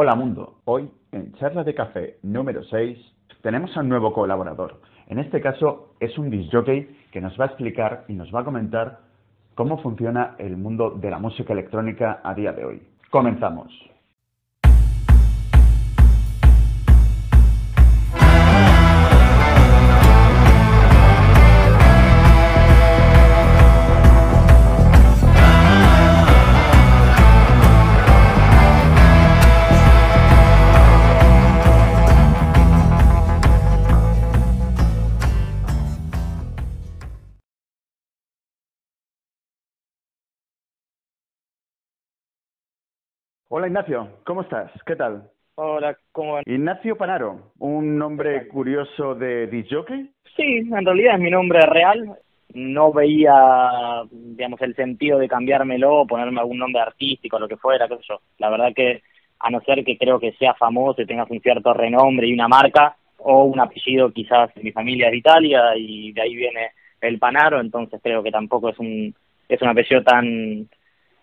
Hola mundo, hoy en Charla de Café número 6 tenemos a un nuevo colaborador. En este caso es un disjockey que nos va a explicar y nos va a comentar cómo funciona el mundo de la música electrónica a día de hoy. Comenzamos. Hola Ignacio, ¿cómo estás? ¿Qué tal? Hola, ¿cómo van? Ignacio Panaro, un nombre curioso de disjockey. Sí, en realidad es mi nombre real. No veía, digamos, el sentido de cambiármelo o ponerme algún nombre artístico, lo que fuera, qué sé yo. La verdad que, a no ser que creo que sea famoso y tengas un cierto renombre y una marca, o un apellido quizás mi familia es de Italia y de ahí viene el Panaro, entonces creo que tampoco es un es un apellido tan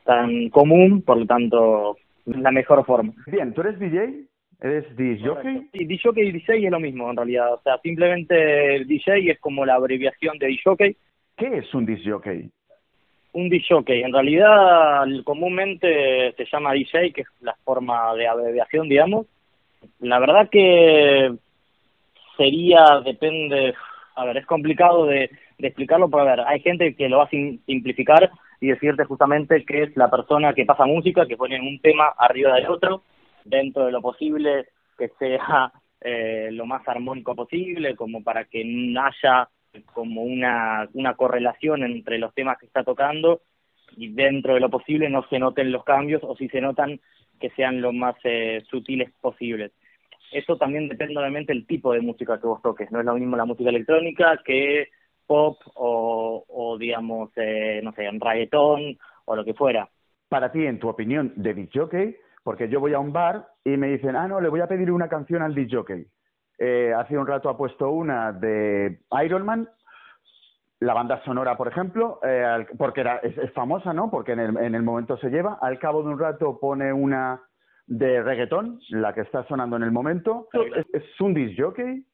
tan común, por lo tanto la mejor forma. Bien, ¿tú eres DJ? ¿Eres DJ? Sí, DJ y DJ es lo mismo en realidad. O sea, simplemente el DJ es como la abreviación de DJ. ¿Qué es un DJ? Un DJ, en realidad comúnmente se llama DJ, que es la forma de abreviación, digamos. La verdad que sería, depende, a ver, es complicado de, de explicarlo, pero a ver, hay gente que lo va a simplificar y decirte justamente que es la persona que pasa música, que pone un tema arriba del otro, dentro de lo posible que sea eh, lo más armónico posible, como para que haya como una, una correlación entre los temas que está tocando y dentro de lo posible no se noten los cambios o si se notan que sean lo más eh, sutiles posibles. Eso también depende obviamente del tipo de música que vos toques. No es lo mismo la música electrónica que pop o, o digamos, eh, no sé, en reggaetón o lo que fuera. Para ti, en tu opinión, de DJ, porque yo voy a un bar y me dicen, ah, no, le voy a pedir una canción al DJ. Eh, hace un rato ha puesto una de Iron Man, la banda sonora, por ejemplo, eh, porque era, es, famosa, ¿no? Porque en el, en el momento se lleva. Al cabo de un rato pone una de reggaetón, la que está sonando en el momento. ¿Es, es un disc jockey?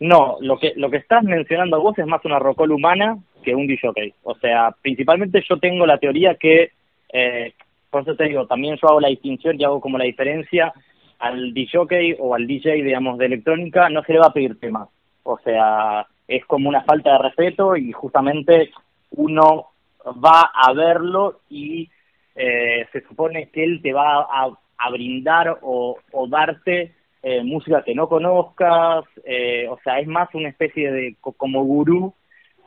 No, lo que lo que estás mencionando vos es más una rocola humana que un DJ. O sea, principalmente yo tengo la teoría que, eh, por eso te digo, también yo hago la distinción y hago como la diferencia al DJ o al DJ, digamos, de electrónica, no se le va a pedir temas. O sea, es como una falta de respeto y justamente uno va a verlo y eh, se supone que él te va a, a brindar o, o darte eh, música que no conozcas, eh, o sea, es más una especie de como gurú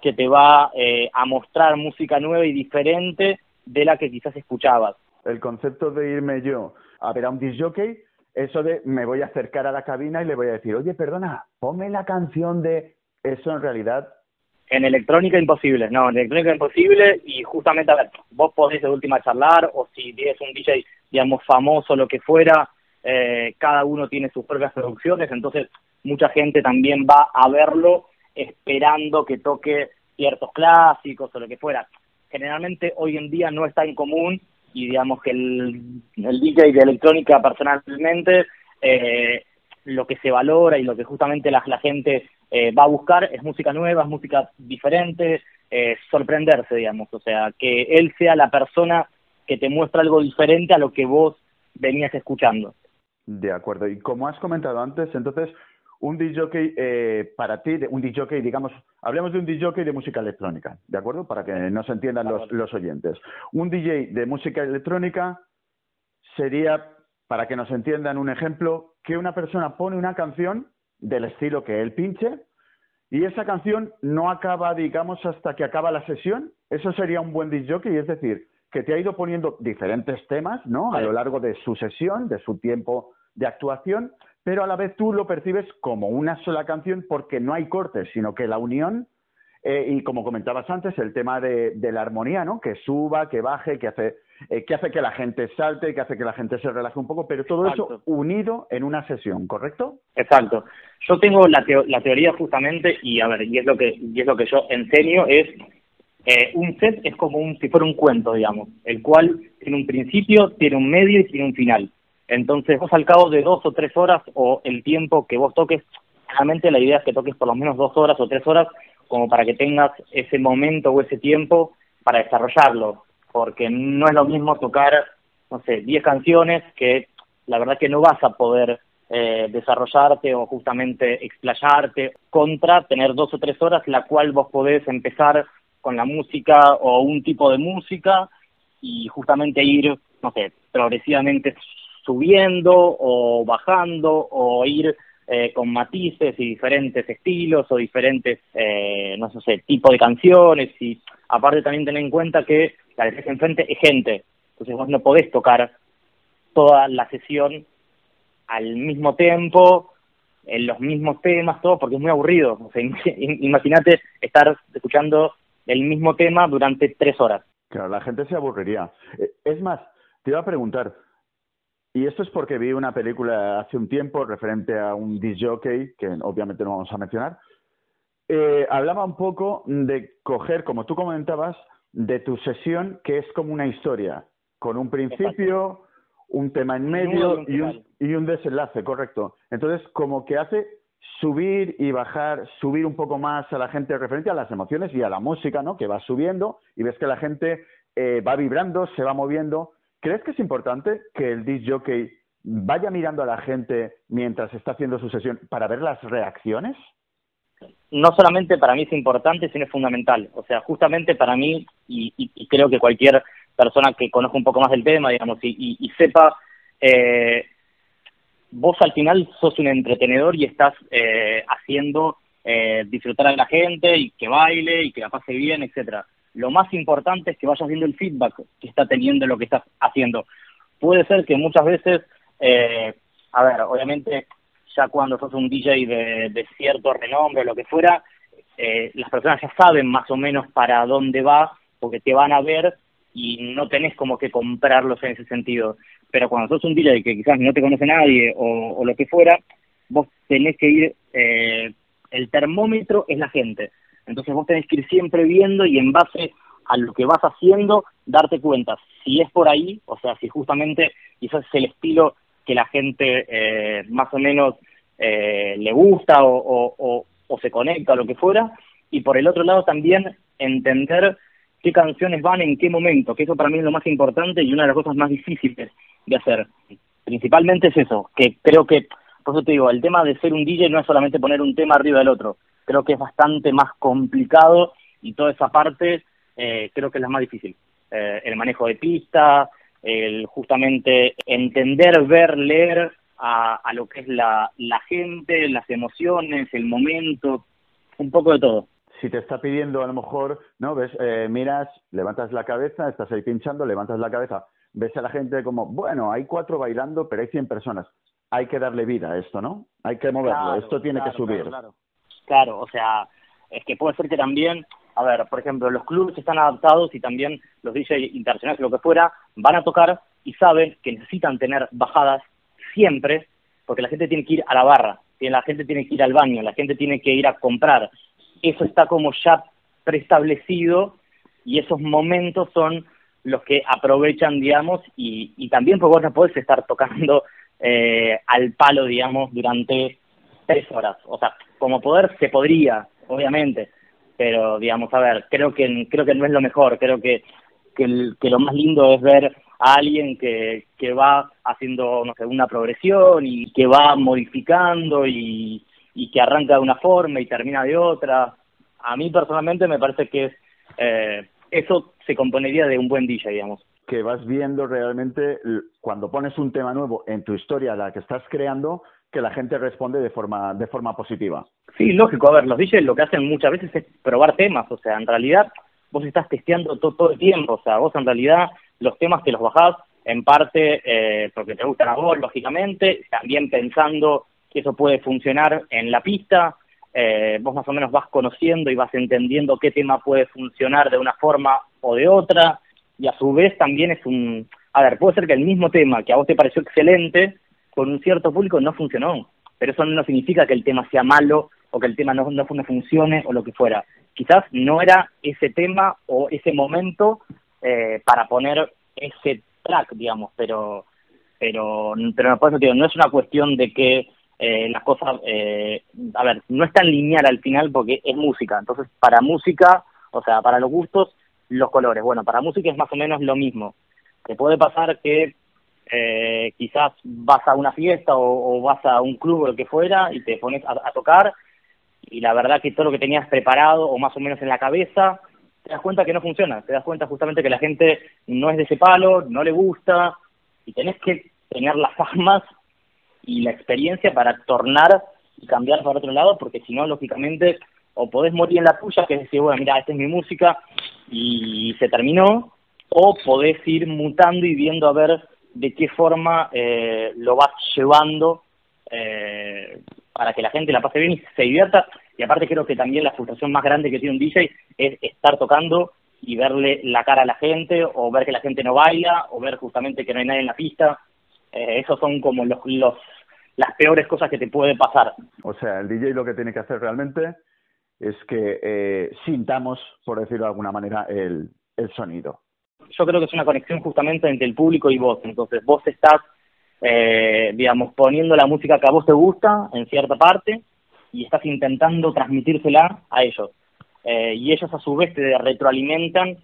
que te va eh, a mostrar música nueva y diferente de la que quizás escuchabas. El concepto de irme yo a ver a un disjockey, eso de me voy a acercar a la cabina y le voy a decir, oye, perdona, ponme la canción de eso en realidad. En electrónica imposible, no, en electrónica imposible y justamente, a ver, vos podés de última charlar o si tienes un DJ, digamos, famoso, lo que fuera, eh, cada uno tiene sus propias producciones, entonces mucha gente también va a verlo esperando que toque ciertos clásicos o lo que fuera. Generalmente hoy en día no está en común y digamos que el, el DJ de electrónica personalmente eh, lo que se valora y lo que justamente la, la gente eh, va a buscar es música nueva, es música diferente, eh, sorprenderse, digamos, o sea, que él sea la persona que te muestra algo diferente a lo que vos venías escuchando. De acuerdo. Y como has comentado antes, entonces, un DJ eh, para ti, un DJ, digamos, hablemos de un DJ de música electrónica, ¿de acuerdo? Para que no se entiendan los, los oyentes. Un DJ de música electrónica sería, para que nos entiendan un ejemplo, que una persona pone una canción del estilo que él pinche y esa canción no acaba, digamos, hasta que acaba la sesión. Eso sería un buen DJ, es decir, que te ha ido poniendo diferentes temas, ¿no? A lo largo de su sesión, de su tiempo de actuación, pero a la vez tú lo percibes como una sola canción porque no hay cortes, sino que la unión, eh, y como comentabas antes, el tema de, de, la armonía, ¿no? Que suba, que baje, que hace, eh, que hace que la gente salte, que hace que la gente se relaje un poco, pero todo Exacto. eso unido en una sesión, ¿correcto? Exacto. Yo tengo la, teo la teoría justamente, y a ver, y es lo que, y es lo que yo enseño, es eh, un set es como un, si fuera un cuento, digamos, el cual tiene un principio, tiene un medio y tiene un final. Entonces vos al cabo de dos o tres horas o el tiempo que vos toques, realmente la idea es que toques por lo menos dos horas o tres horas como para que tengas ese momento o ese tiempo para desarrollarlo, porque no es lo mismo tocar, no sé, diez canciones que la verdad que no vas a poder eh, desarrollarte o justamente explayarte contra tener dos o tres horas la cual vos podés empezar con la música o un tipo de música y justamente ir, no sé, progresivamente subiendo o bajando o ir eh, con matices y diferentes estilos o diferentes, eh, no sé, tipos de canciones y aparte también tener en cuenta que la que enfrente es gente, entonces vos no podés tocar toda la sesión al mismo tiempo, en los mismos temas, todo, porque es muy aburrido. O sea, imagínate estar escuchando el mismo tema durante tres horas. Claro, la gente se aburriría. Eh, es más, te iba a preguntar, y esto es porque vi una película hace un tiempo referente a un disc jockey, que obviamente no vamos a mencionar. Eh, hablaba un poco de coger, como tú comentabas, de tu sesión, que es como una historia, con un principio, un tema en medio y un, y un desenlace, correcto. Entonces, como que hace subir y bajar, subir un poco más a la gente referente a las emociones y a la música, ¿no? Que va subiendo y ves que la gente eh, va vibrando, se va moviendo. ¿Crees que es importante que el disc jockey vaya mirando a la gente mientras está haciendo su sesión para ver las reacciones? No solamente para mí es importante, sino es fundamental. O sea, justamente para mí, y, creo que cualquier persona que conozca un poco más del tema, digamos, y, sepa, eh, vos al final sos un entretenedor y estás eh, haciendo eh, disfrutar a la gente y que baile y que la pase bien, etcétera lo más importante es que vayas viendo el feedback que está teniendo lo que estás haciendo. Puede ser que muchas veces, eh, a ver, obviamente ya cuando sos un DJ de, cierto renombre o lo que fuera, eh, las personas ya saben más o menos para dónde va, porque te van a ver y no tenés como que comprarlos en ese sentido. Pero cuando sos un DJ que quizás no te conoce nadie o, lo que fuera, vos tenés que ir, eh, el termómetro es la gente. Entonces vos tenés que ir siempre viendo y en base a lo que vas haciendo, darte cuenta si es por ahí, o sea, si justamente quizás es el estilo que la gente eh, más o menos eh, le gusta o, se conecta o lo que fuera, y por el otro lado también entender qué canciones van en qué momento, que eso para mí es lo más importante y una de las cosas más difíciles de hacer. Principalmente es eso, que creo que, por eso te digo, el tema de ser un DJ no es solamente poner un tema arriba del otro, creo que es bastante más complicado y toda esa parte eh, creo que es la más difícil. Eh, el manejo de pista, el justamente entender, ver, leer a, a lo que es la, la gente, las emociones, el momento, un poco de todo si te está pidiendo a lo mejor, ¿no? Ves, eh, miras, levantas la cabeza, estás ahí pinchando, levantas la cabeza, ves a la gente como, bueno, hay cuatro bailando, pero hay cien personas. Hay que darle vida a esto, ¿no? Hay que moverlo, esto tiene que subir. Claro, Claro, o sea, es que puede ser que también, a ver, por ejemplo, los clubes están adaptados y también los DJs internacionales, lo que fuera, van a tocar y saben que necesitan tener bajadas siempre, porque la gente tiene que ir a la barra, la gente tiene que ir al baño, la gente tiene que ir a comprar. Eso está como ya preestablecido y esos momentos son los que aprovechan, digamos, y, y también porque vos no podés estar tocando eh, al palo, digamos, durante tres horas. O sea, como poder se podría, obviamente, pero digamos, a ver, creo que creo que no es lo mejor, creo que que, lo más lindo es ver a alguien que, que va haciendo, no sé, una progresión y que va modificando y, y que arranca de una forma y termina de otra. A mí personalmente me parece que es, eh, eso se componería de un buen DJ, digamos. Que vas viendo realmente cuando pones un tema nuevo en tu historia, la que estás creando, que la gente responde de forma, de forma positiva. Sí, lógico. A ver, los DJs lo que hacen muchas veces es probar temas. O sea, en realidad vos estás testeando todo, todo el tiempo. O sea, vos en realidad los temas te los bajás en parte eh, porque te gustan a vos, lógicamente, también pensando que eso puede funcionar en la pista. Eh, vos más o menos vas conociendo y vas entendiendo qué tema puede funcionar de una forma o de otra. Y a su vez también es un... A ver, puede ser que el mismo tema que a vos te pareció excelente, con un cierto público no funcionó. Pero eso no significa que el tema sea malo o que el tema no, no, funcione o lo que fuera. Quizás no era ese tema o ese momento eh, para poner ese track, digamos, pero pero, pero eso no es una cuestión de que eh, las cosas, eh, a ver, no es tan lineal al final porque es música, entonces para música, o sea, para los gustos, los colores, bueno, para música es más o menos lo mismo. Te puede pasar que eh, quizás vas a una fiesta o, vas a un club o lo que fuera y te pones a, tocar y la verdad que todo lo que tenías preparado o más o menos en la cabeza, te das cuenta que no funciona, te das cuenta justamente que la gente no es de ese palo, no le gusta y tenés que tener las armas y la experiencia para tornar y cambiar para otro lado porque si no, lógicamente, o podés morir en la tuya, que es decir, bueno, mira, esta es mi música y se terminó, o podés ir mutando y viendo a ver de qué forma eh, lo vas llevando eh, para que la gente la pase bien y se divierta. Y aparte creo que también la frustración más grande que tiene un DJ es estar tocando y verle la cara a la gente, o ver que la gente no baila, o ver justamente que no hay nadie en la pista. Eh, esos son como los, los las peores cosas que te puede pasar. O sea, el DJ lo que tiene que hacer realmente es que eh, sintamos, por decirlo de alguna manera, el, el sonido yo creo que es una conexión justamente entre el público y vos. Entonces, vos estás, eh, digamos, poniendo la música que a vos te gusta en cierta parte y estás intentando transmitírsela a ellos. Eh, y ellos a su vez te retroalimentan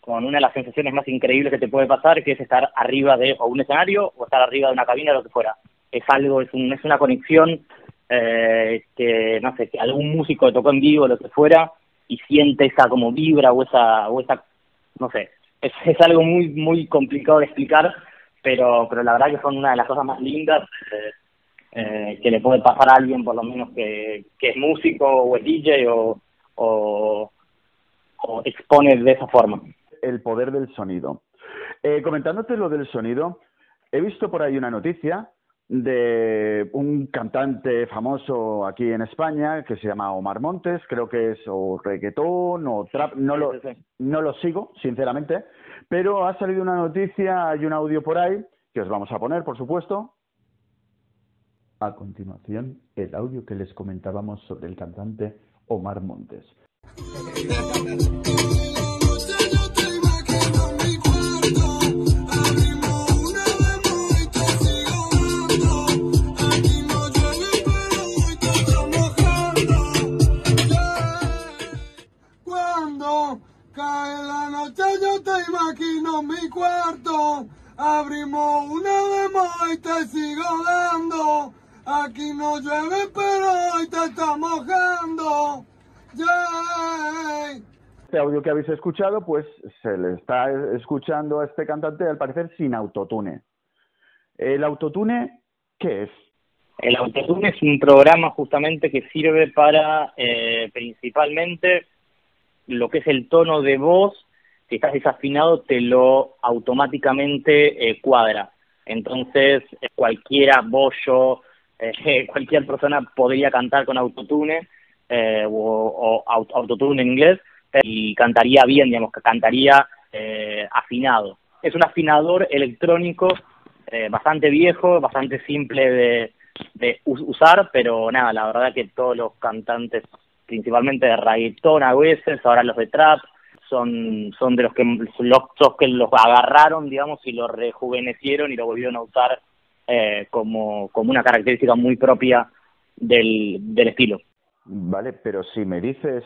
con una de las sensaciones más increíbles que te puede pasar, que es estar arriba de un escenario o estar arriba de una cabina, lo que fuera. Es algo, es, un, es una conexión eh, que, no sé, que algún músico tocó en vivo, lo que fuera, y siente esa como vibra o esa, o esa no sé, es, es algo muy muy complicado de explicar, pero pero la verdad que son una de las cosas más lindas eh, eh, que le puede pasar a alguien, por lo menos que, que es músico o es DJ o, o, expone de esa forma. El poder del sonido. Eh, comentándote lo del sonido, he visto por ahí una noticia de un cantante famoso aquí en España que se llama Omar Montes, creo que es o reggaetón o trap, no lo, no lo sigo, sinceramente, pero ha salido una noticia, hay un audio por ahí que os vamos a poner, por supuesto. A continuación, el audio que les comentábamos sobre el cantante Omar Montes. Audio que habéis escuchado, pues se le está escuchando a este cantante, al parecer, sin autotune. ¿El autotune qué es? El autotune es un programa justamente que sirve para eh, principalmente lo que es el tono de voz si estás desafinado te lo automáticamente eh, cuadra. Entonces, eh, cualquiera, bollo, eh, cualquier persona podría cantar con autotune o, autotune en inglés y cantaría bien, digamos, que cantaría afinado. Es un afinador electrónico bastante viejo, bastante simple de, de usar, pero nada, la verdad que todos los cantantes, principalmente de reggaetón a veces, ahora los de trap, son, son de los que los, que los agarraron, digamos, y lo rejuvenecieron y lo volvieron a usar eh, como, como una característica muy propia del, del estilo. Vale, pero si me dices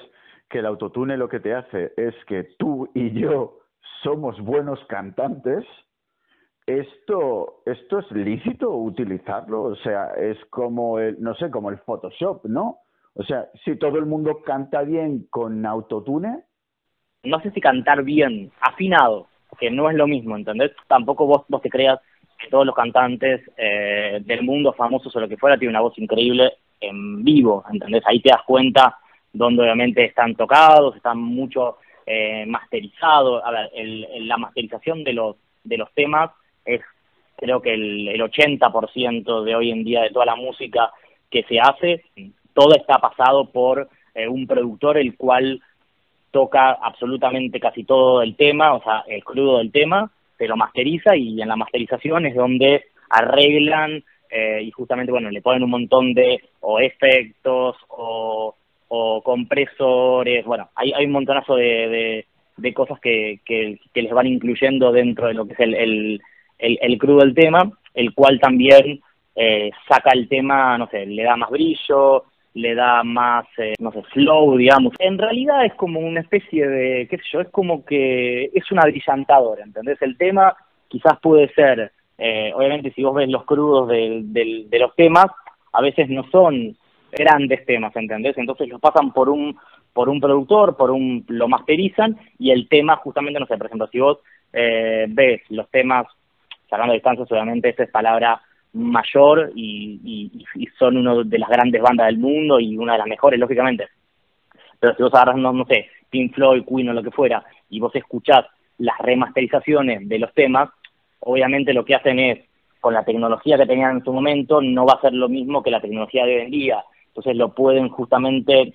que el autotune lo que te hace es que tú y yo somos buenos cantantes, esto, esto es lícito utilizarlo, o sea, es como el, no sé, como el Photoshop, ¿no? O sea, si todo el mundo canta bien con autotune, no sé si cantar bien, afinado, que no es lo mismo, ¿entendés? Tampoco vos, vos te creas que todos los cantantes eh, del mundo, famosos o lo que fuera, tienen una voz increíble en vivo, ¿entendés? Ahí te das cuenta donde obviamente están tocados, están mucho eh, masterizados. A ver, el, la masterización de los, de los temas es creo que el, el 80% de hoy en día de toda la música que se hace, todo está pasado por eh, un productor el cual toca absolutamente casi todo el tema, o sea, el crudo del tema, se lo masteriza y en la masterización es donde arreglan eh, y justamente, bueno, le ponen un montón de o efectos o, o compresores, bueno, hay, hay un montonazo de, de, cosas que, que, les van incluyendo dentro de lo que es el, el, el, crudo del tema el cual también eh, saca el tema, no sé, le da más brillo, le da más, eh, no sé, flow, digamos. En realidad es como una especie de, qué sé yo, es como que es una brillantadora, ¿entendés? El tema quizás puede ser, eh, obviamente si vos ves los crudos de, de los temas, a veces no son grandes temas, ¿entendés? Entonces los pasan por un por un productor, por un lo masterizan y el tema justamente, no sé, por ejemplo, si vos eh, ves los temas, sacando distancias, obviamente esta es palabra mayor y, y, son una de las grandes bandas del mundo y una de las mejores, lógicamente. Pero si vos agarras, no, no sé, Pink Floyd, Queen o lo que fuera, y vos escuchás las remasterizaciones de los temas, obviamente lo que hacen es, con la tecnología que tenían en su momento, no va a ser lo mismo que la tecnología de hoy en día. Entonces lo pueden justamente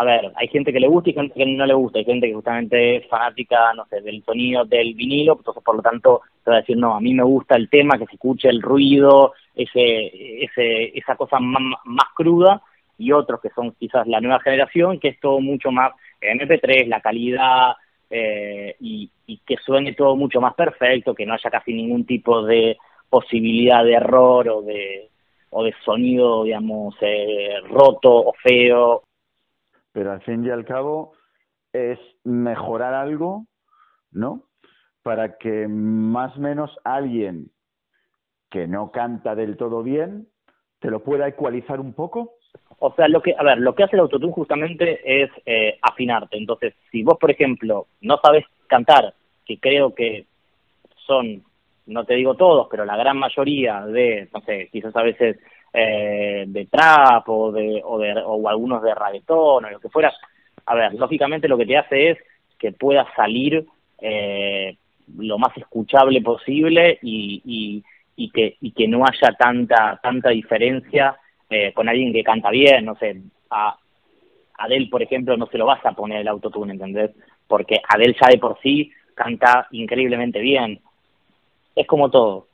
a ver, hay gente que le gusta y gente que no le gusta, hay gente que justamente es fanática, no sé, del sonido del vinilo, entonces por lo tanto te va a decir, no, a mí me gusta el tema, que se escuche el ruido, ese, ese, esa cosa más, más cruda, y otros que son quizás la nueva generación, que es todo mucho más MP3, la calidad, eh, y, y que suene todo mucho más perfecto, que no haya casi ningún tipo de posibilidad de error o de o de sonido, digamos, eh, roto o feo pero al fin y al cabo es mejorar algo, ¿no? Para que más o menos alguien que no canta del todo bien te lo pueda ecualizar un poco. O sea, lo que, a ver, lo que hace el autotune justamente es eh, afinarte. Entonces, si vos, por ejemplo, no sabes cantar, que creo que son, no te digo todos, pero la gran mayoría de, no sé, quizás a veces eh, de trap o de, o de o algunos de reggaetón o lo que fuera. A ver, lógicamente lo que te hace es que puedas salir eh, lo más escuchable posible y, y, que, y que no haya tanta, tanta diferencia eh, con alguien que canta bien, no sé, a Adele, por ejemplo, no se lo vas a poner el autotune, ¿entendés? Porque Adele ya de por sí canta increíblemente bien. Es como todo.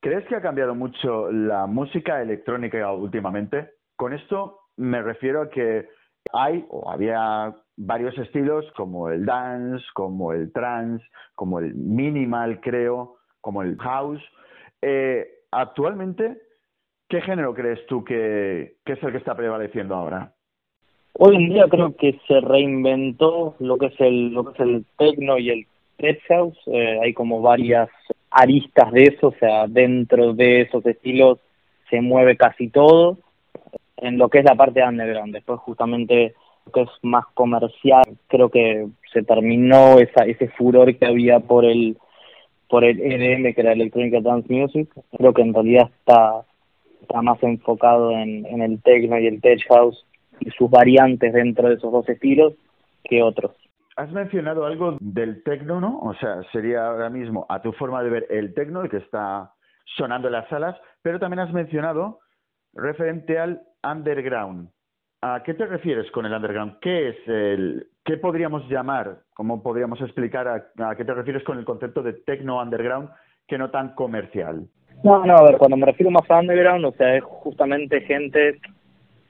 ¿Crees que ha cambiado mucho la música electrónica últimamente? Con esto me refiero a que hay o había varios estilos como el dance, como el trance, como el minimal, creo, como el house. Eh, actualmente, ¿qué género crees tú que, que, es el que está prevaleciendo ahora? Hoy en día creo que se reinventó lo que es el lo que es el techno y el tech house. Eh, hay como varias aristas de eso, o sea, dentro de esos estilos se mueve casi todo en lo que es la parte de underground. Después justamente lo que es más comercial, creo que se terminó esa, ese furor que había por el por el EDM, que era Electronic Dance Music. Creo que en realidad está, está más enfocado en, en el techno y el tech house y sus variantes dentro de esos dos estilos que otros. Has mencionado algo del tecno, ¿no? O sea, sería ahora mismo a tu forma de ver el tecno, el que está sonando en las salas, pero también has mencionado referente al underground. ¿A qué te refieres con el underground? ¿Qué es el, qué podríamos llamar, cómo podríamos explicar a, a qué te refieres con el concepto de techno underground que no tan comercial? No, no, a ver, cuando me refiero más a underground, o sea, es justamente gente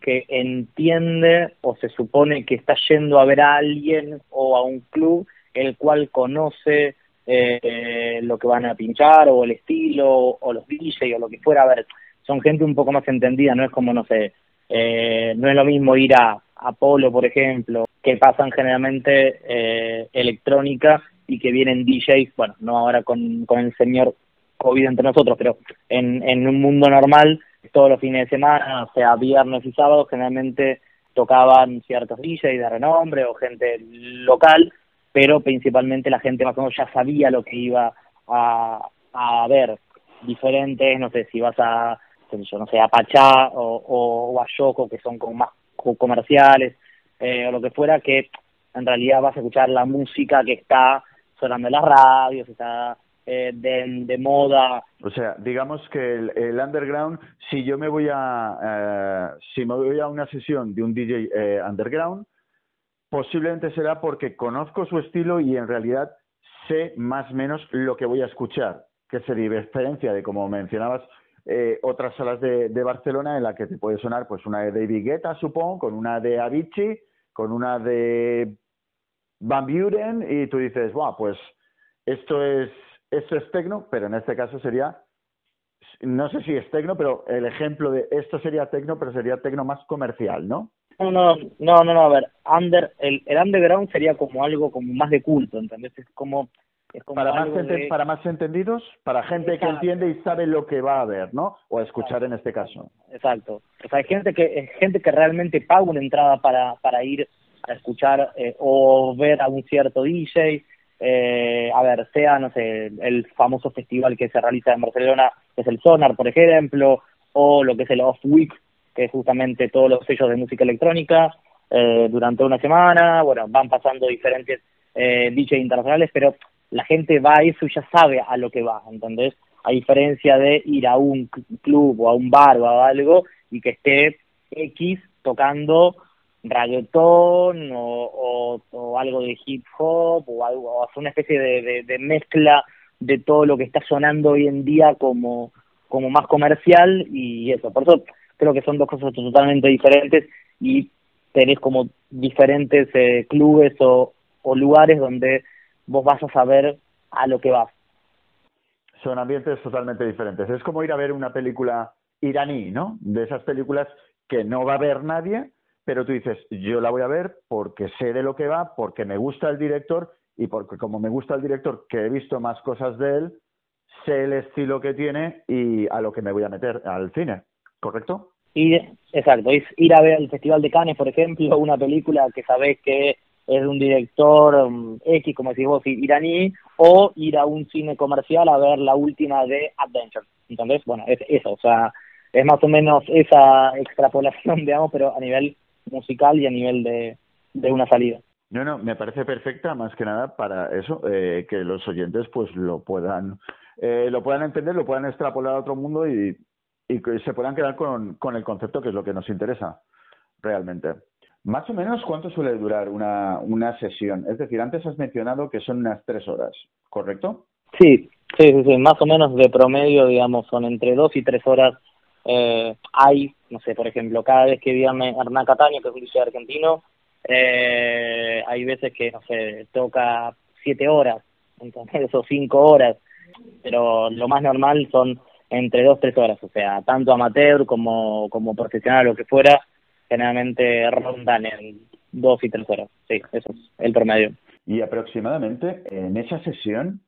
que entiende o se supone que está yendo a ver a alguien o a un club el cual conoce eh, lo que van a pinchar o el estilo o los DJ o lo que fuera. A ver, son gente un poco más entendida, no es como, no sé, eh, no es lo mismo ir a Apolo, por ejemplo, que pasan generalmente eh, electrónica y que vienen DJs, bueno, no ahora con, con el señor COVID entre nosotros, pero en, en un mundo normal todos los fines de semana, o sea, viernes y sábados, generalmente tocaban ciertos DJs de renombre o gente local, pero principalmente la gente más o menos ya sabía lo que iba a, a ver, diferentes, no sé, si vas a, yo, no sé, a Pachá o, o, a Yoko, que son como más comerciales, eh, o lo que fuera, que en realidad vas a escuchar la música que está sonando en las radios, está eh, de, moda. O sea, digamos que el, underground, si yo me voy a, eh, si me voy a una sesión de un DJ eh, underground, posiblemente será porque conozco su estilo y en realidad sé más o menos lo que voy a escuchar, que se diferencia de, como mencionabas, otras salas de, de, Barcelona en la que te puede sonar pues una de David Guetta, supongo, con una de Avicii, con una de Van Buren y tú dices, wow, pues esto es esto es tecno, pero en este caso sería no sé si es tecno, pero el ejemplo de esto sería tecno, pero sería tecno más comercial, ¿no? No, no, no, no, a ver, under, el, el underground sería como algo como más de culto, ¿entendés? Es como... Es como para, más para más entendidos, para gente que entiende y sabe lo que va a ver, ¿no? O a escuchar en este caso. Exacto. O sea, hay gente que, gente que realmente paga una entrada para, para ir a escuchar eh, o ver a un cierto DJ, eh, a ver, sea, no sé, el famoso festival que se realiza en Barcelona, que es el Sonar, por ejemplo, o lo que es el Off Week, que es justamente todos los sellos de música electrónica, eh, durante una semana, bueno, van pasando diferentes eh, DJ internacionales, pero la gente va eso y ya sabe a lo que va, ¿entendés? A diferencia de ir a un club o a un bar o a algo y que esté X tocando reggaetón o, o, algo de hip hop o algo, o hacer una especie de, de, mezcla de todo lo que está sonando hoy en día como, como más comercial y eso. Por eso creo que son dos cosas totalmente diferentes y tenés como diferentes eh, clubes o, o lugares donde vos vas a saber a lo que vas. Son ambientes totalmente diferentes. Es como ir a ver una película iraní, ¿no? De esas películas que no va a ver nadie, pero tú dices, yo la voy a ver porque sé de lo que va, porque me gusta el director y porque como me gusta el director, que he visto más cosas de él, sé el estilo que tiene y a lo que me voy a meter al cine, ¿correcto? Y, exacto, ir a ver el Festival de Cannes, por ejemplo, una película que sabés que es de un director mm, X, como decís vos, iraní, o ir a un cine comercial a ver la última de Adventure. Entonces, bueno, es eso, o sea, es más o menos esa extrapolación, digamos, pero a nivel musical y a nivel de, de una salida. No, no, me parece perfecta más que nada para eso, eh, que los oyentes pues lo puedan, eh, lo puedan entender, lo puedan extrapolar a otro mundo y, y que se puedan quedar con, con el concepto que es lo que nos interesa realmente. Más o menos, ¿cuánto suele durar una, una sesión? Es decir, antes has mencionado que son unas tres horas, ¿correcto? Sí, sí, sí, sí. más o menos de promedio, digamos, son entre dos y tres horas eh, hay, no sé, por ejemplo, cada vez que viene Hernán Cataño, que es un DJ argentino, eh, hay veces que, no sé, toca siete horas, entonces, o cinco horas, pero lo más normal son entre dos, tres horas, o sea, tanto amateur como, como profesional, lo que fuera, generalmente rondan en dos y tres horas, sí, eso es el promedio. Y aproximadamente en esa sesión,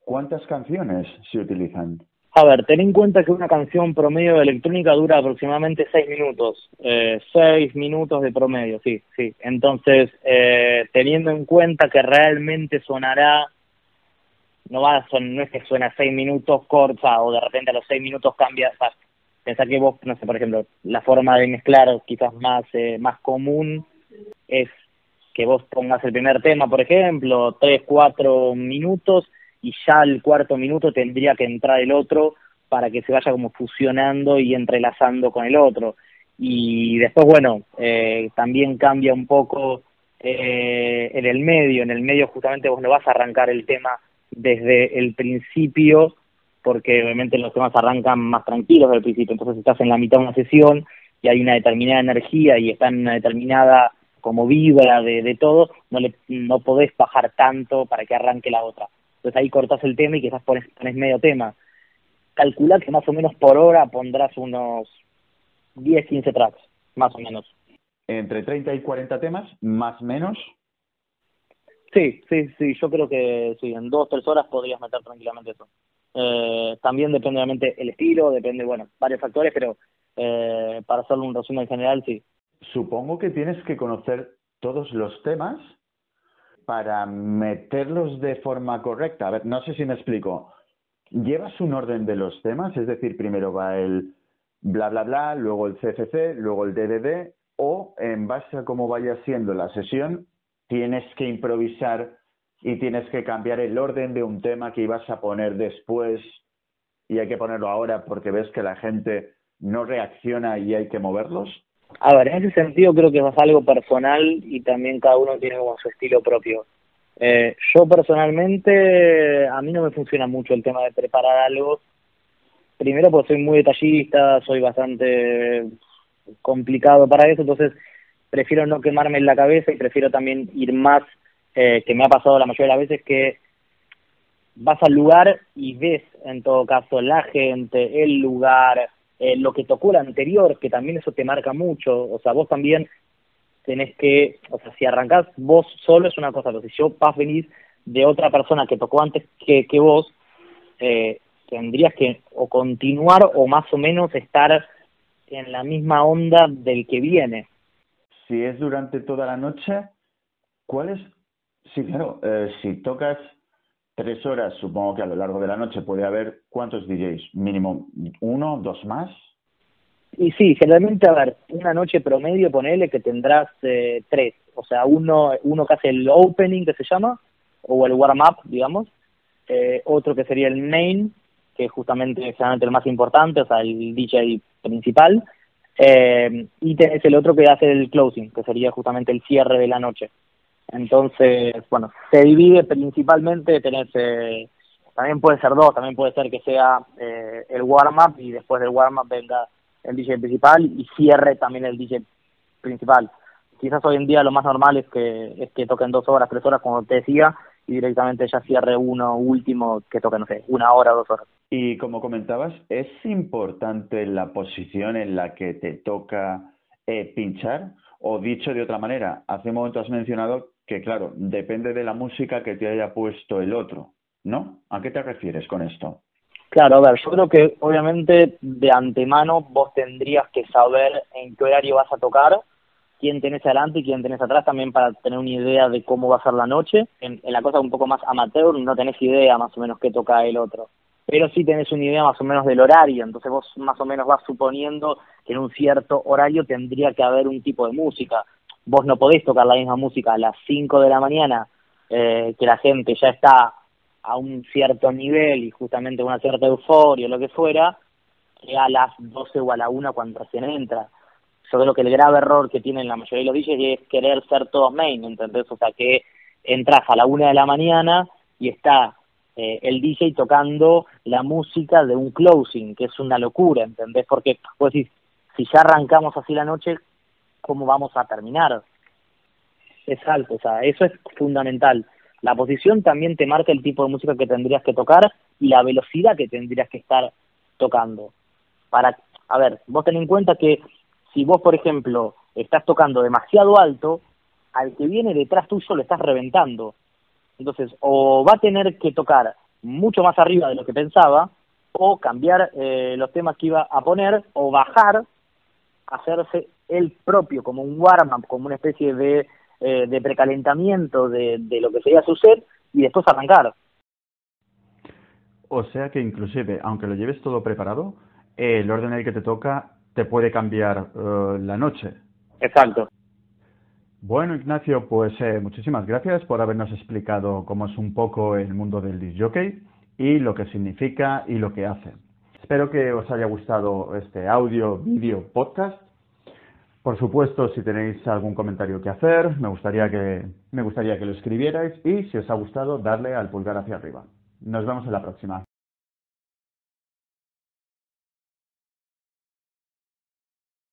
¿cuántas canciones se utilizan? A ver, ten en cuenta que una canción promedio electrónica dura aproximadamente seis minutos, eh, seis minutos de promedio, sí, sí. Entonces, eh, teniendo en cuenta que realmente sonará, no va a son, no es que suena seis minutos corta o de repente a los seis minutos cambia, o pensar que vos, no sé, por ejemplo, la forma de mezclar quizás más, eh, más común es que vos pongas el primer tema, por ejemplo, tres, cuatro minutos y ya al cuarto minuto tendría que entrar el otro para que se vaya como fusionando y entrelazando con el otro. Y después, bueno, eh, también cambia un poco eh, en el medio. En el medio justamente vos no vas a arrancar el tema desde el principio, porque obviamente los temas arrancan más tranquilos desde el principio. Entonces estás en la mitad de una sesión y hay una determinada energía y está en una determinada como vibra de, de todo, no, le, no podés bajar tanto para que arranque la otra. Entonces ahí cortas el tema y quizás pones, pones medio tema. Calcula que más o menos por hora pondrás unos 10, 15 tracks, más o menos. ¿Entre 30 y 40 temas, más o menos? Sí, sí, sí, yo creo que sí, en dos, tres horas podrías meter tranquilamente eso. Eh, también depende obviamente el estilo, depende, bueno, varios factores, pero eh, para hacerle un resumen general, sí. Supongo que tienes que conocer todos los temas para meterlos de forma correcta. A ver, no sé si me explico. ¿Llevas un orden de los temas? Es decir, primero va el bla, bla, bla, luego el CCC, luego el DDD, o en base a cómo vaya siendo la sesión, tienes que improvisar y tienes que cambiar el orden de un tema que ibas a poner después y hay que ponerlo ahora porque ves que la gente no reacciona y hay que moverlos? A ver, en ese sentido creo que es algo personal y también cada uno tiene como su estilo propio. Eh, yo personalmente, a mí no me funciona mucho el tema de preparar algo. Primero porque soy muy detallista, soy bastante complicado para eso, entonces prefiero no quemarme en la cabeza y prefiero también ir más, eh, que me ha pasado la mayoría de las veces que vas al lugar y ves en todo caso la gente, el lugar, eh, lo que tocó el anterior, que también eso te marca mucho, o sea, vos también tenés que, o sea, si arrancás vos solo es una cosa, pero si yo vas venir de otra persona que tocó antes que, que vos, eh, tendrías que o continuar o más o menos estar en la misma onda del que viene. Si es durante toda la noche, ¿cuál es? Sí, claro, eh, si tocas tres horas, supongo que a lo largo de la noche puede haber cuántos DJs, mínimo uno, dos más. Y sí, generalmente, a ver, una noche promedio, ponele que tendrás eh, tres. O sea, uno, uno que hace el opening, que se llama, o el warm-up, digamos. Eh, otro que sería el main, que es justamente generalmente el más importante, o sea, el DJ principal. Eh, y tenés el otro que hace el closing, que sería justamente el cierre de la noche. Entonces, bueno, se divide principalmente, tenés, eh, también puede ser dos, también puede ser que sea eh, el warm-up y después del warm-up venga el DJ principal y cierre también el DJ principal. Quizás hoy en día lo más normal es que, es que toquen dos horas, tres horas, como te decía, y directamente ya cierre uno último que toque, no sé, una hora, dos horas. Y como comentabas, ¿es importante la posición en la que te toca eh, pinchar? O dicho de otra manera, hace un momento has mencionado que, claro, depende de la música que te haya puesto el otro, ¿no? ¿A qué te refieres con esto? Claro, a ver, yo creo que obviamente de antemano vos tendrías que saber en qué horario vas a tocar, quién tenés adelante y quién tenés atrás también para tener una idea de cómo va a ser la noche. En, la cosa un poco más amateur no tenés idea más o menos qué toca el otro, pero sí tenés una idea más o menos del horario, entonces vos más o menos vas suponiendo que en un cierto horario tendría que haber un tipo de música. Vos no podés tocar la misma música a las 5 de la mañana eh, que la gente ya está a un cierto nivel y justamente una cierta euforia o lo que fuera, que a las 12 o a la 1 cuando recién entra. Yo creo que el grave error que tienen la mayoría de los DJs es querer ser todos main, ¿entendés? O sea, que entras a la 1 de la mañana y está eh, el DJ tocando la música de un closing, que es una locura, ¿entendés? Porque, pues, si, si ya arrancamos así la noche, ¿cómo vamos a terminar? Es alto, o sea, eso es fundamental. La posición también te marca el tipo de música que tendrías que tocar y la velocidad que tendrías que estar tocando. Para, a ver, vos ten en cuenta que si vos, por ejemplo, estás tocando demasiado alto, al que viene detrás tuyo lo estás reventando. Entonces, o va a tener que tocar mucho más arriba de lo que pensaba, o cambiar eh, los temas que iba a poner, o bajar, hacerse él propio como un warm-up, como una especie de, eh, de precalentamiento de, de lo que sería su set, y después arrancar. O sea que inclusive, aunque lo lleves todo preparado, el orden en el que te toca te puede cambiar eh, la noche. Exacto. Bueno, Ignacio, pues eh, muchísimas gracias por habernos explicado cómo es un poco el mundo del disc jockey y lo que significa y lo que hace. Espero que os haya gustado este audio, vídeo, podcast. Por supuesto, si tenéis algún comentario que hacer, me gustaría que, me gustaría que lo escribierais y si os ha gustado, darle al pulgar hacia arriba. Nos vemos en la próxima.